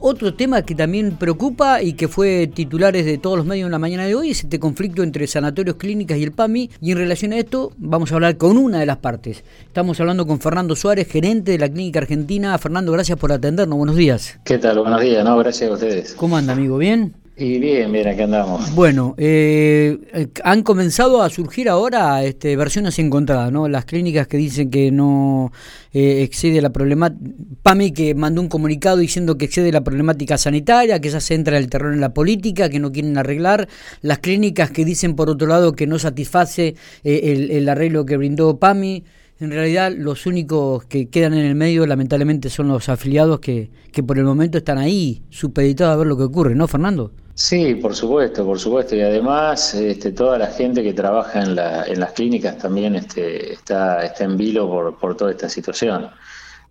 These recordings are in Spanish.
otro tema que también preocupa y que fue titulares de todos los medios en la mañana de hoy es este conflicto entre sanatorios clínicas y el PAMI. Y en relación a esto, vamos a hablar con una de las partes. Estamos hablando con Fernando Suárez, gerente de la Clínica Argentina. Fernando, gracias por atendernos. Buenos días. ¿Qué tal? Buenos días, no, gracias a ustedes. ¿Cómo anda, amigo? ¿Bien? Y bien, bien, aquí andamos. Bueno, eh, han comenzado a surgir ahora este, versiones encontradas, ¿no? Las clínicas que dicen que no eh, excede la problemática, PAMI que mandó un comunicado diciendo que excede la problemática sanitaria, que ya se entra el terror en la política, que no quieren arreglar, las clínicas que dicen por otro lado que no satisface eh, el, el arreglo que brindó PAMI. En realidad los únicos que quedan en el medio lamentablemente son los afiliados que, que por el momento están ahí, supeditados a ver lo que ocurre, ¿no, Fernando? Sí, por supuesto, por supuesto. Y además este, toda la gente que trabaja en, la, en las clínicas también este, está, está en vilo por, por toda esta situación.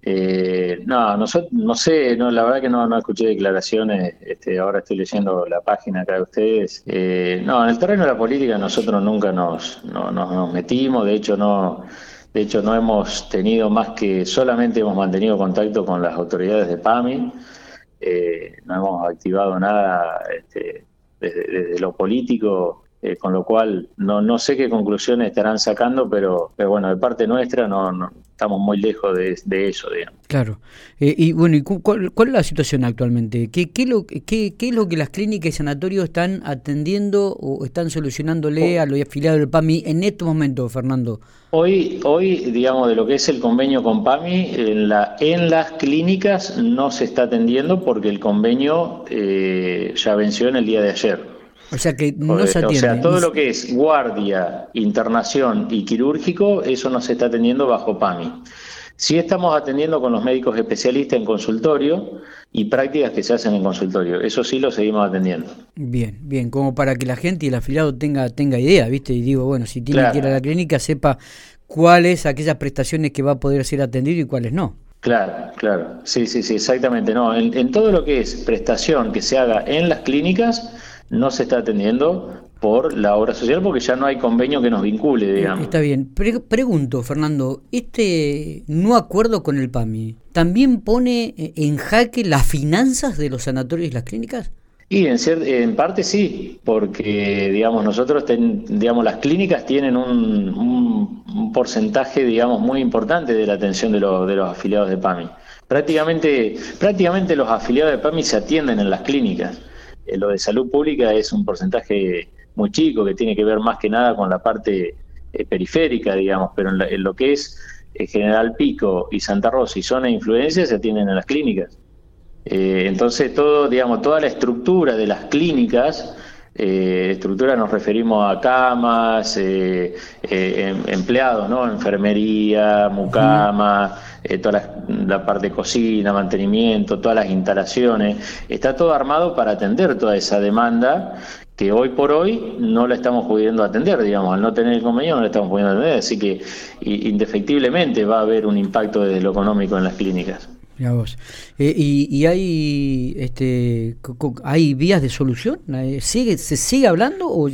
Eh, no, no, no, sé, no, la verdad que no, no escuché declaraciones, este, ahora estoy leyendo la página acá de ustedes. Eh, no, en el terreno de la política nosotros nunca nos, no, nos metimos, de hecho no, de hecho no hemos tenido más que, solamente hemos mantenido contacto con las autoridades de PAMI. Eh, no hemos activado nada este, desde, lo político, eh, con lo cual no, no sé qué conclusiones estarán sacando, pero, pero bueno, de parte nuestra no, no estamos muy lejos de, eso, digamos. Claro. Eh, y bueno, ¿y cuál, es la situación actualmente? ¿Qué, qué, lo, qué, ¿Qué es lo que las clínicas y sanatorios están atendiendo o están solucionándole a los afiliados del PAMI en estos momentos, Fernando? Hoy, hoy, digamos, de lo que es el convenio con PAMI, en, la, en las clínicas no se está atendiendo porque el convenio eh, ya venció en el día de ayer. O sea que no se atiende. O sea, todo lo que es guardia, internación y quirúrgico, eso no se está atendiendo bajo PAMI. Sí estamos atendiendo con los médicos especialistas en consultorio y prácticas que se hacen en consultorio. Eso sí lo seguimos atendiendo. Bien, bien, como para que la gente y el afiliado tenga, tenga idea, ¿viste? Y digo, bueno, si tiene que ir a la clínica, sepa cuáles aquellas prestaciones que va a poder ser atendido y cuáles no. Claro, claro. Sí, sí, sí, exactamente. No, en, en todo lo que es prestación que se haga en las clínicas, no se está atendiendo por la obra social porque ya no hay convenio que nos vincule, digamos. Está bien. pregunto, Fernando, ¿este no acuerdo con el PAMI también pone eh, en jaque las finanzas de los sanatorios y las clínicas? Y en, en parte sí, porque digamos nosotros, digamos las clínicas tienen un, un, porcentaje, digamos, muy importante de la atención de, de los afiliados de PAMI. Prácticamente, prácticamente los afiliados de PAMI se atienden en las clínicas. Eh, lo de salud pública es un porcentaje muy chico que tiene que ver más que nada con la parte eh, periférica, digamos, pero en, lo que es eh, General Pico y Santa Rosa y zona de influencia se atienden en las clínicas. entonces, todo, digamos, toda la estructura de las clínicas, estructura nos referimos a camas, em, empleados, ¿no? Enfermería, mucama, eh, toda la, parte de cocina, mantenimiento, todas las instalaciones, está todo armado para atender toda esa demanda que hoy por hoy no la estamos pudiendo atender, digamos, al no tener el convenio no la estamos pudiendo atender, así que indefectiblemente va a haber un impacto desde lo económico en las clínicas. Eh, y, hay este hay vías de solución? Eh, ¿Sigue, ¿Se sigue hablando o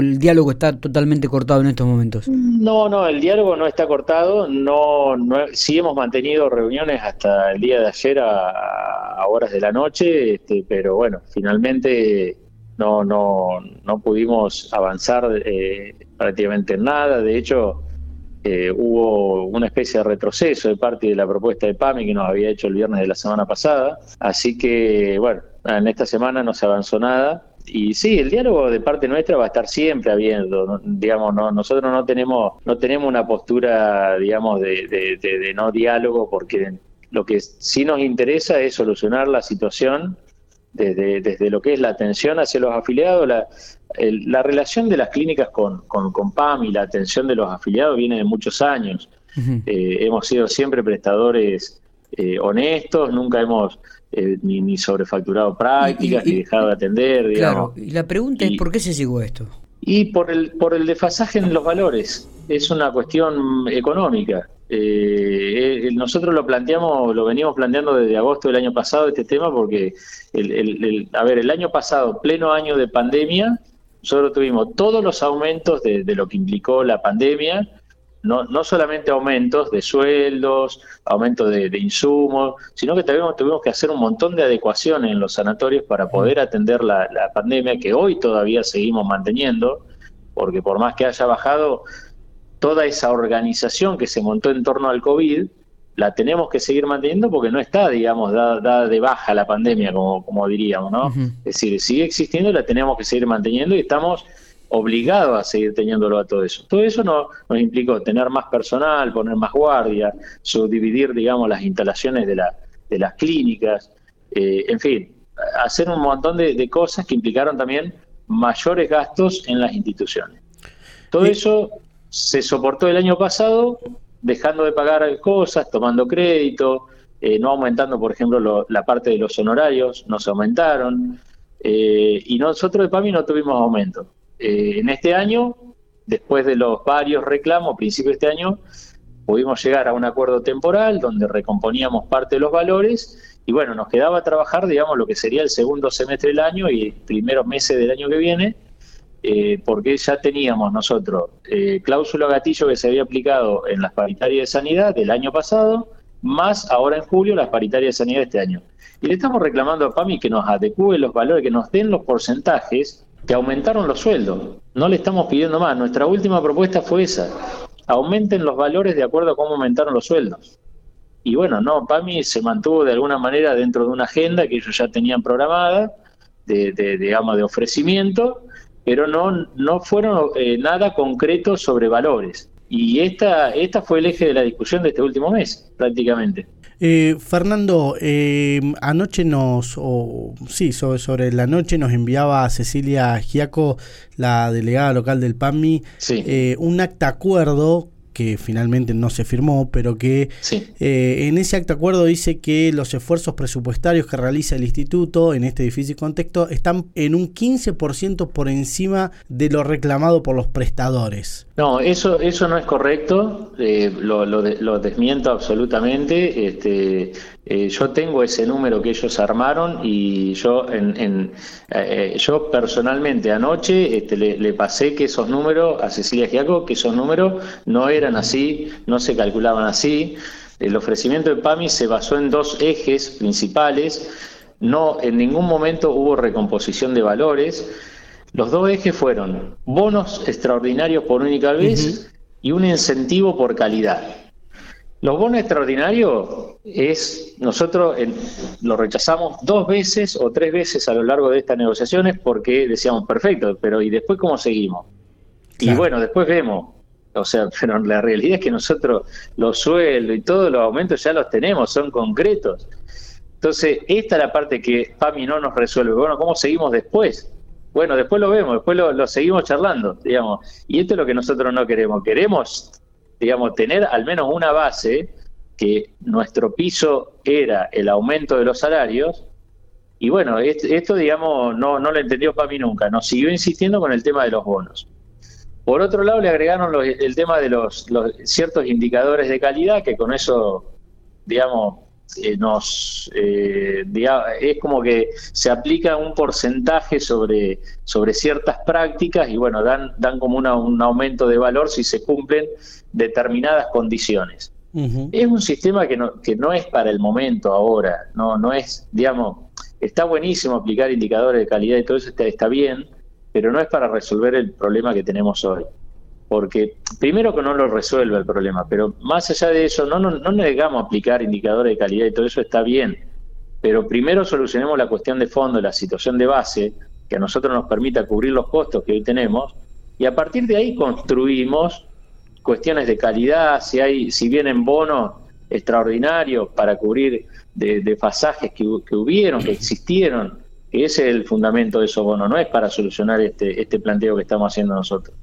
el, diálogo está totalmente cortado en estos momentos? No, no, el diálogo no está cortado. No, no sí hemos mantenido reuniones hasta el día de ayer a, horas de la noche, este, pero bueno, finalmente no, no, no pudimos avanzar eh, prácticamente en nada. De hecho, eh, hubo una especie de retroceso de parte de la propuesta de PAMI que nos había hecho el viernes de la semana pasada. Así que, bueno, en esta semana no se avanzó nada. Y sí, el diálogo de parte nuestra va a estar siempre habiendo, digamos, no, nosotros no tenemos, no tenemos una postura, digamos, de, de no diálogo porque lo que sí nos interesa es solucionar la situación desde, desde lo que es la atención hacia los afiliados, la, la relación de las clínicas con, con, PAM y la atención de los afiliados viene de muchos años. Eh, hemos sido siempre prestadores eh, honestos, nunca hemos eh, ni, ni, sobrefacturado prácticas, ni dejado de atender. Claro, y la pregunta es, ¿por qué se llegó a esto? Y por el, por el desfasaje en los valores. Es una cuestión económica. Eh, nosotros lo planteamos, lo venimos planteando desde agosto del año pasado este tema porque, el, a ver, el año pasado, pleno año de pandemia, nosotros tuvimos todos los aumentos de, lo que implicó la pandemia, no, no solamente aumentos de sueldos, aumentos de, insumos, sino que tuvimos, tuvimos que hacer un montón de adecuaciones en los sanatorios para poder atender la, la pandemia que hoy todavía seguimos manteniendo, porque por más que haya bajado toda esa organización que se montó en torno al COVID, la tenemos que seguir manteniendo porque no está, digamos, dada, de baja la pandemia, como, como diríamos, ¿no? Es decir, sigue existiendo y la tenemos que seguir manteniendo y estamos obligados a seguir teniéndolo a todo eso. Todo eso no, nos implicó tener más personal, poner más guardia, subdividir, digamos, las instalaciones de, la, de las clínicas, eh, en fin, hacer un montón de, cosas que implicaron también mayores gastos en las instituciones. Todo eso se soportó el año pasado dejando de pagar cosas, tomando crédito, eh, no aumentando, por ejemplo, la parte de los honorarios, no se aumentaron, eh, y nosotros de PAMI no tuvimos aumento. Eh, en este año, después de los varios reclamos, principio de este año, pudimos llegar a un acuerdo temporal donde recomponíamos parte de los valores y bueno, nos quedaba trabajar, digamos, lo que sería el segundo semestre del año y primeros meses del año que viene, eh, porque ya teníamos nosotros eh, cláusula gatillo que se había aplicado en las paritarias de sanidad del año pasado, más ahora en julio las paritarias de sanidad de este año. Y le estamos reclamando a PAMI que nos adecue los valores, que nos den los porcentajes que aumentaron los sueldos. No le estamos pidiendo más. Nuestra última propuesta fue esa. Aumenten los valores de acuerdo a cómo aumentaron los sueldos. Y bueno, no, PAMI se mantuvo de alguna manera dentro de una agenda que ellos ya tenían programada, de, de digamos, de ofrecimiento, pero no, no fueron eh, nada concreto sobre valores. Y esta, esta fue el eje de la discusión de este último mes, prácticamente. Eh, Fernando, eh, anoche nos, o sí, sobre, sobre, la noche nos enviaba a Cecilia Giaco, la delegada local del PAMI, un acta acuerdo que finalmente no se firmó, pero que eh, en ese acto acuerdo dice que los esfuerzos presupuestarios que realiza el instituto en este difícil contexto están en un 15% por encima de lo reclamado por los prestadores. No, eso, eso no es correcto, eh, lo, lo, desmiento absolutamente. Este, eh, yo tengo ese número que ellos armaron y yo, en, eh, yo personalmente anoche este, le, pasé que esos números a Cecilia Giaco, que esos números no eran así, no se calculaban así. El ofrecimiento de PAMI se basó en dos ejes principales. No, en ningún momento hubo recomposición de valores. Los dos ejes fueron bonos extraordinarios por única vez y un incentivo por calidad. Los bonos extraordinarios es, nosotros lo rechazamos dos veces o tres veces a lo largo de estas negociaciones porque decíamos, perfecto, pero ¿y después cómo seguimos? Y bueno, después vemos, o sea, pero la realidad es que nosotros los sueldos y todos los aumentos ya los tenemos, son concretos. Entonces, esta es la parte que PAMI no nos resuelve. Bueno, ¿cómo seguimos después? Bueno, después lo vemos, después lo, lo seguimos charlando, digamos. Y esto es lo que nosotros no queremos. Queremos digamos, tener al menos una base que nuestro piso era el aumento de los salarios, y bueno, esto, digamos, no, no lo entendió para mí nunca, nos siguió insistiendo con el tema de los bonos. Por otro lado, le agregaron el tema de los, ciertos indicadores de calidad, que con eso, digamos, eh, nos eh, es como que se aplica un porcentaje sobre, sobre ciertas prácticas y bueno, dan, dan como un aumento de valor si se cumplen determinadas condiciones. Es un sistema que no, que no es para el momento ahora, no, no es, digamos, está buenísimo aplicar indicadores de calidad y todo eso está, está bien, pero no es para resolver el problema que tenemos hoy. Porque primero que no lo resuelve el problema, pero más allá de eso, no, no, no negamos aplicar indicadores de calidad y todo eso está bien, pero primero solucionemos la cuestión de fondo, la situación de base, que a nosotros nos permita cubrir los costos que hoy tenemos, y a partir de ahí construimos cuestiones de calidad, si hay, si vienen bonos extraordinarios para cubrir de, pasajes que, hubieron, que existieron, que ese es el fundamento de esos bonos, no es para solucionar este, este planteo que estamos haciendo nosotros.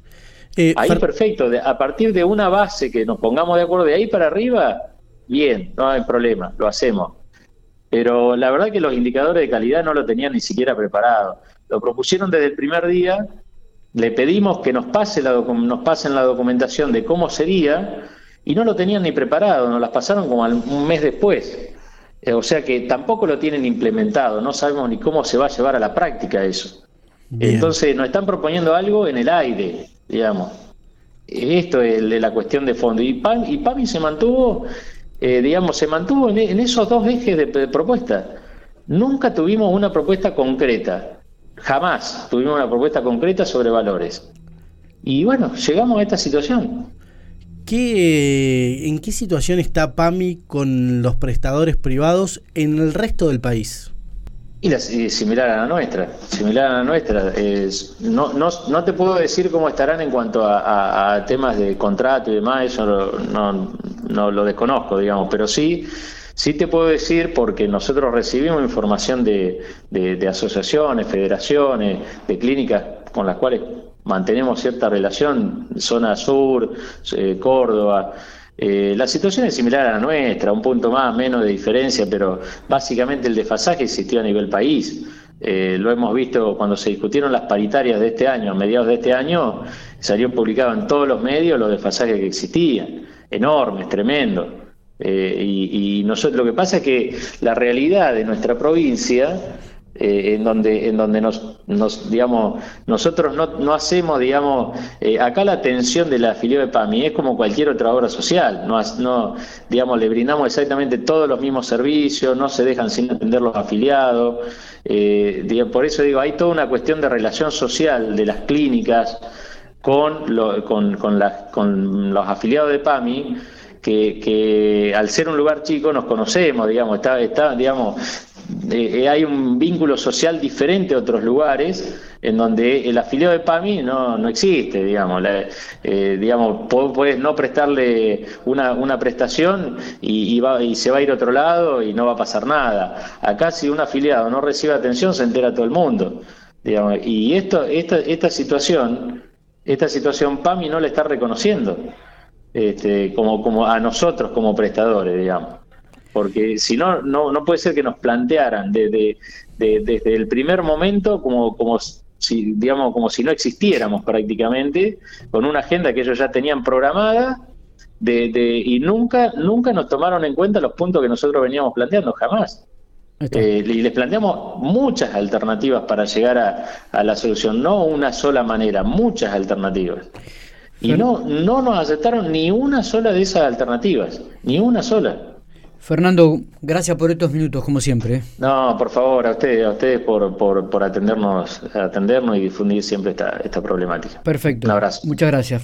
Eh, ahí perfecto, a partir de una base que nos pongamos de acuerdo de ahí para arriba, bien, no hay problema, lo hacemos. Pero la verdad que los indicadores de calidad no lo tenían ni siquiera preparado. Lo propusieron desde el primer día le pedimos que nos, pase la nos pasen la documentación de cómo sería y no lo tenían ni preparado, nos las pasaron como un mes después. Eh, o sea que tampoco lo tienen implementado, no sabemos ni cómo se va a llevar a la práctica eso. Entonces nos están proponiendo algo en el aire, digamos. Esto es la cuestión de fondo. Y, PAM, y PAMI se mantuvo, eh, digamos, se mantuvo en, esos dos ejes de, propuesta. Nunca tuvimos una propuesta concreta. Jamás tuvimos una propuesta concreta sobre valores. Y bueno, llegamos a esta situación. ¿Qué, ¿En qué situación está PAMI con los prestadores privados en el resto del país? Y, la, similar a la nuestra, similar a la nuestra. no, no, no, te puedo decir cómo estarán en cuanto a, temas de contrato y demás, eso no, lo desconozco, digamos, pero sí, sí te puedo decir porque nosotros recibimos información de, asociaciones, federaciones, de clínicas con las cuales mantenemos cierta relación, zona sur, eh, Córdoba, eh, la situación es similar a la nuestra, un punto más, menos de diferencia, pero básicamente el desfasaje existió a nivel país. Eh, lo hemos visto cuando se discutieron las paritarias de este año, a mediados de este año, salió publicado en todos los medios los desfasajes que existían, enormes, tremendos. Eh, y, y nosotros, lo que pasa es que la realidad de nuestra provincia eh, en donde en donde nos, nos digamos nosotros no, no hacemos digamos eh, acá la atención de la afiliado de PAMI es como cualquier otra obra social. No, no digamos le brindamos exactamente todos los mismos servicios no se dejan sin atender los afiliados eh, por eso digo hay toda una cuestión de relación social de las clínicas con con, con, con los afiliados de PAMI que, que, al ser un lugar chico nos conocemos, digamos, está, está digamos, eh, hay un vínculo social diferente a otros lugares en donde el afiliado de PAMI no, no existe, digamos. Eh, digamos, puedes no prestarle una, una prestación y, va, y se va a ir a otro lado y no va a pasar nada. Acá si un afiliado no recibe atención se entera todo el mundo. Digamos, y esto, esta, esta situación, esta situación PAMI no la está reconociendo este, como, como a nosotros como prestadores, digamos porque si no, no, puede ser que nos plantearan desde, desde el primer momento como, como si, digamos, como si no existiéramos prácticamente, con una agenda que ellos ya tenían programada, de, de, y nunca, nunca nos tomaron en cuenta los puntos que nosotros veníamos planteando, jamás. Eh, y les planteamos muchas alternativas para llegar a, a, la solución, no una sola manera, muchas alternativas. Y no, no nos aceptaron ni una sola de esas alternativas, ni una sola. Fernando, gracias por estos minutos, como siempre. No, por favor, a ustedes, a ustedes por, por, por atendernos, atendernos y difundir siempre esta, esta problemática. Perfecto. Un abrazo. Muchas gracias.